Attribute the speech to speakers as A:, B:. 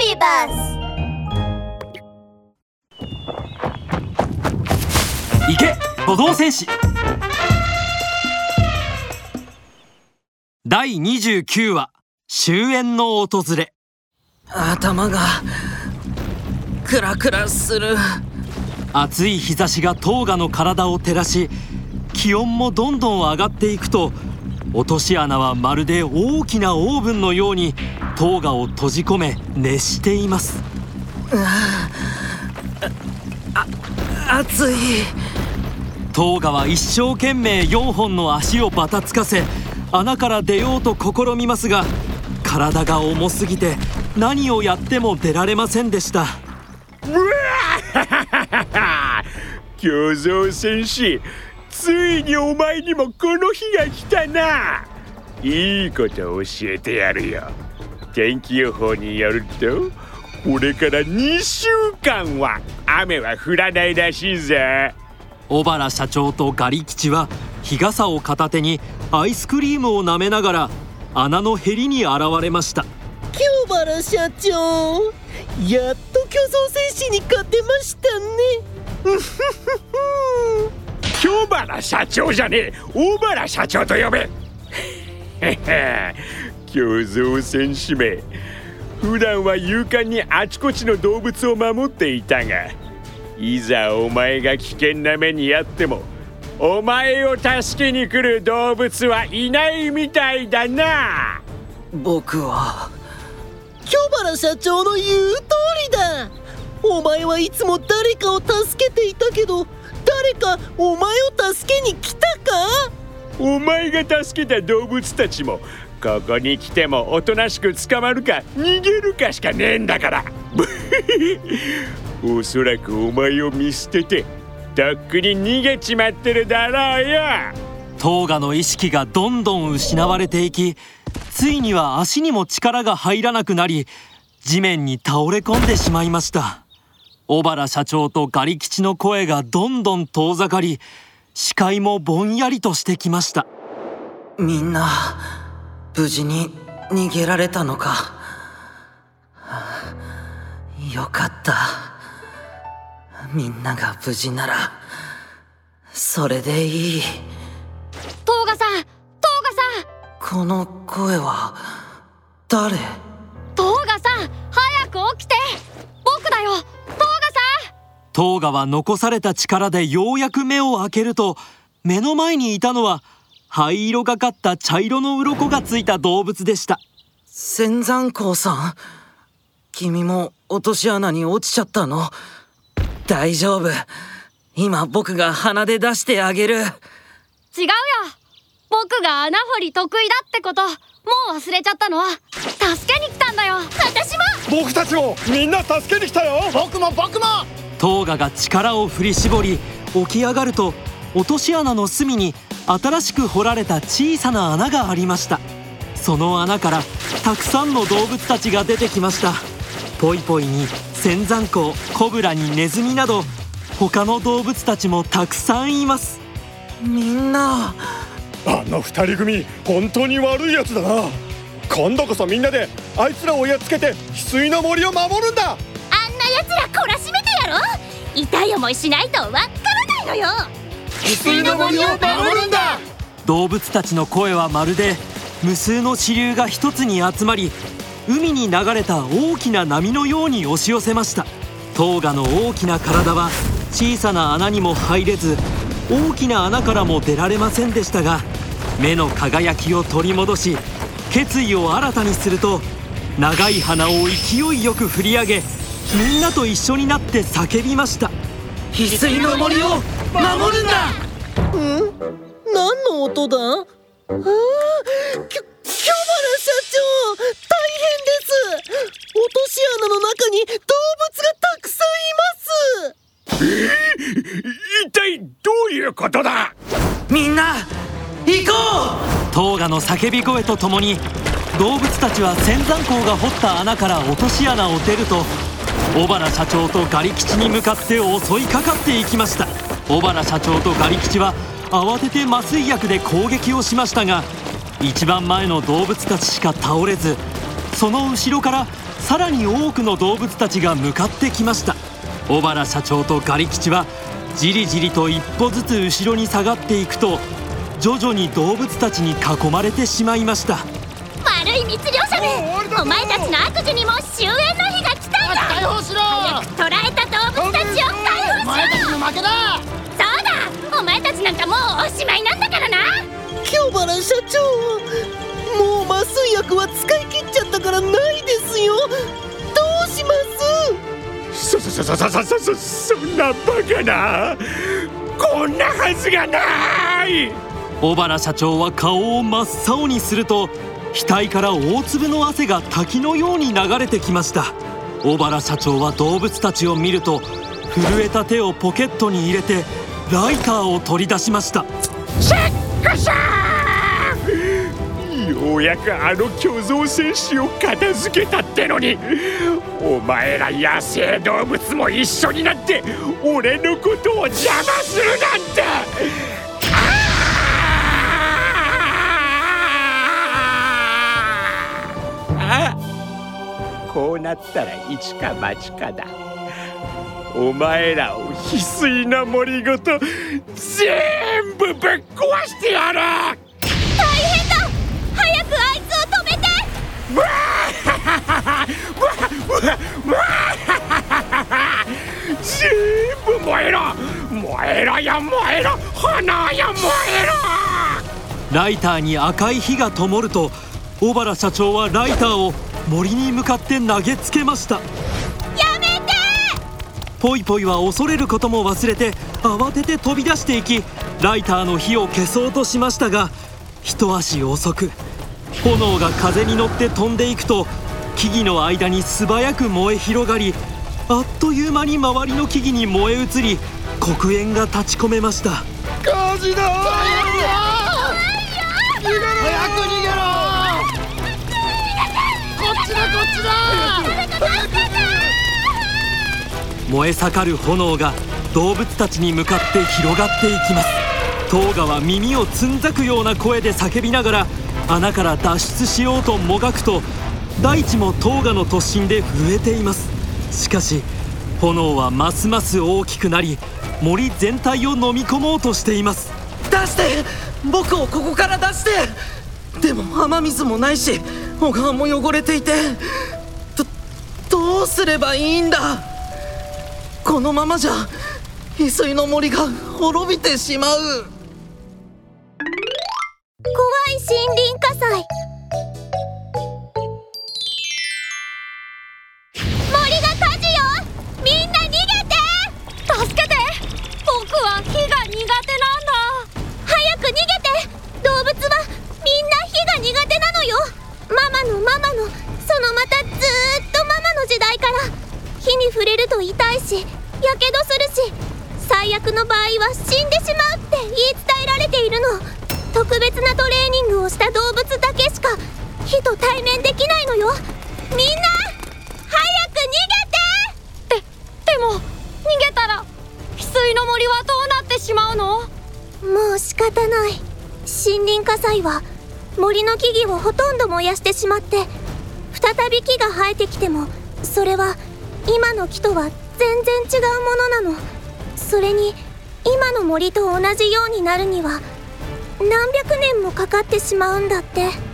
A: ビバス
B: 行け歩道戦士第29話終焉の訪れ。
C: 頭がクラクラする。
B: 暑い日差しがトーガの体を照らし気温もどんどん上がっていくと落とし穴はまるで大きなオーブンのようにトーガを閉じ込め熱しています。
C: 暑い
B: トーガは一生懸命4本の足をバタつかせ穴から出ようと試みますが体が重すぎて何をやっても出られませんでした。
D: 競争戦士。ついにお前にもこの日が来たな。いいこと教えてやるよ天気予報によるとこれから2週間は雨は降らないらしいぜ。
B: 小原社長とガリ吉は日傘を片手にアイスクリームを舐めながら穴のへりに現れました。
E: 京原社長やっと巨像戦士に勝てましたね。
D: 京原社長じゃねえ小原社長と呼べへへ競争戦士め普段は勇敢にあちこちの動物を守っていたがいざお前が危険な目にあってもお前を助けに来る動物はいないみたいだな。
C: 僕は
E: 京原社長の言う通りだ。お前はいつも誰かを助けていたけど誰かお前を助けに来たか？
D: お前が助けた動物たちもここに来てもおとなしく捕まるか逃げるかしかねえんだから。おそらくお前を見捨ててとっくに逃げちまってるだろうよ。
B: トーガの意識がどんどん失われていきついには足にも力が入らなくなり地面に倒れ込んでしまいました。小原社長とガリ吉の声がどんどん遠ざかり視界もぼんやりとしてきました。
C: みんな無事に逃げられたのか。はあよかった。みんなが無事ならそれでいい。
A: トーガさんトーガさん。
C: この声は誰？
A: トーガさん早く起きて。僕だよ。トーガさん。
B: トーガは残された力でようやく目を開けると目の前にいたのは灰色がかった茶色の鱗がついた動物でした。
C: 仙山光さん君も落とし穴に落ちちゃったの？大丈夫。今僕が鼻で出してあげる。
A: 違うよ。僕が穴掘り得意だってこと。もう忘れちゃったの。助けに来たんだよ。私も。
D: 僕たちもみんな助けに来たよ。僕も僕も。
B: トーガが力を振り絞り起き上がると落とし穴の隅に新しく掘られた小さな穴がありました。その穴からたくさんの動物たちが出てきました。ポイポイに仙山港コブラにネズミなど他の動物たちもたくさんいます。
C: みんな。
D: あの二人組本当に悪いやつだな。今度こそみんなであいつらをやっつけて翡翠の森を守るんだ。
A: あんな奴ら懲らしめてやろ痛い思いしないとわからないのよ
D: 翡翠の森を守るんだ。
B: 動物たちの声はまるで無数の支流が一つに集まり海に流れた大きな波のように押し寄せました。トーガの大きな体は小さな穴にも入れず大きな穴からも出られませんでしたが目の輝きを取り戻し決意を新たにすると長い鼻を勢いよく振り上げみんなと一緒になって叫びました
C: 翡翠の森を守るんだ！
E: ん？何の音だ？ああきょ京原社長大変です！落とし穴の中に動物がたくさんいます！
D: 一体どういうことだ？
C: みんな行こ
B: トーガの叫び声とともに動物たちは仙山港が掘った穴から落とし穴を出ると小原社長とガリ吉に向かって襲いかかっていきました小原社長とガリ吉は慌てて麻酔薬で攻撃をしましたが一番前の動物たちしか倒れずその後ろからさらに多くの動物たちが向かってきました。小原社長とガリ吉はじりじりと一歩ずつ後ろに下がっていくと徐々に動物たちに囲まれてしまいました。
A: 悪い密漁者めお前たちの悪事にも終焉の日が来たんだ。
E: 解放しろ
A: 早く捕らえた動物たちを解放しろ。
E: お前たちの負けだ
A: ちなんかもうおしまいなんだからな。
E: 京原社長もう麻酔薬は使い切っちゃったからないですよ。どうします？
D: そそそそそそそそそんなバカなこんなはずがない
B: 小原社長は顔を真っ青にすると額から大粒の汗が滝のように流れてきました小原社長は動物たちを見ると震えた手をポケットに入れてライターを取り出しました。
D: シャッようやくあの巨像戦士を片付けたってのにお前ら野生動物も一緒になって俺のことを邪魔するなんて。ああこうなったら一か八かだ。お前らを翡翠の森ごと全部ぶっ壊してやる！
A: 大変だ！早くあいつを止めて！
D: わあわわわ全部燃えろ！燃えろよ燃えろ！炎よ燃えろ！
B: ライターに赤い火が灯ると小原社長はライターを森に向かって投げつけましたポイポイは恐れることも忘れて慌てて飛び出していきライターの火を消そうとしましたが一足遅く炎が風に乗って飛んでいくと木々の間に素早く燃え広がりあっという間に周りの木々に燃え移り黒煙が立ち込めました。
E: 火事だ早く逃げろ！こっちだこっちだ
B: 燃え盛る炎が動物たちに向かって広がっていきます。トーガは耳をつんざくような声で叫びながら穴から脱出しようともがくと大地もトーガの突進で震えています。しかし炎はますます大きくなり森全体を飲み込もうとしています。
C: 出して！僕をここから出して！でも雨水もないし小川も汚れていてどどうすればいいんだ？このままじゃ翡翠の森が滅びてしまう。
A: 怖い森林火災。悪の場合は死んでしまうって言い伝えられているの。特別なトレーニングをした動物だけしか火と対面できないのよ。みんな早く逃げて！ででも逃げたら翡翠の森はどうなってしまうの？もう仕方ない。森林火災は森の木々をほとんど燃やしてしまって再び木が生えてきてもそれは今の木とは全然違うものなの。それに今の森と同じようになるには何百年もかかってしまうんだって。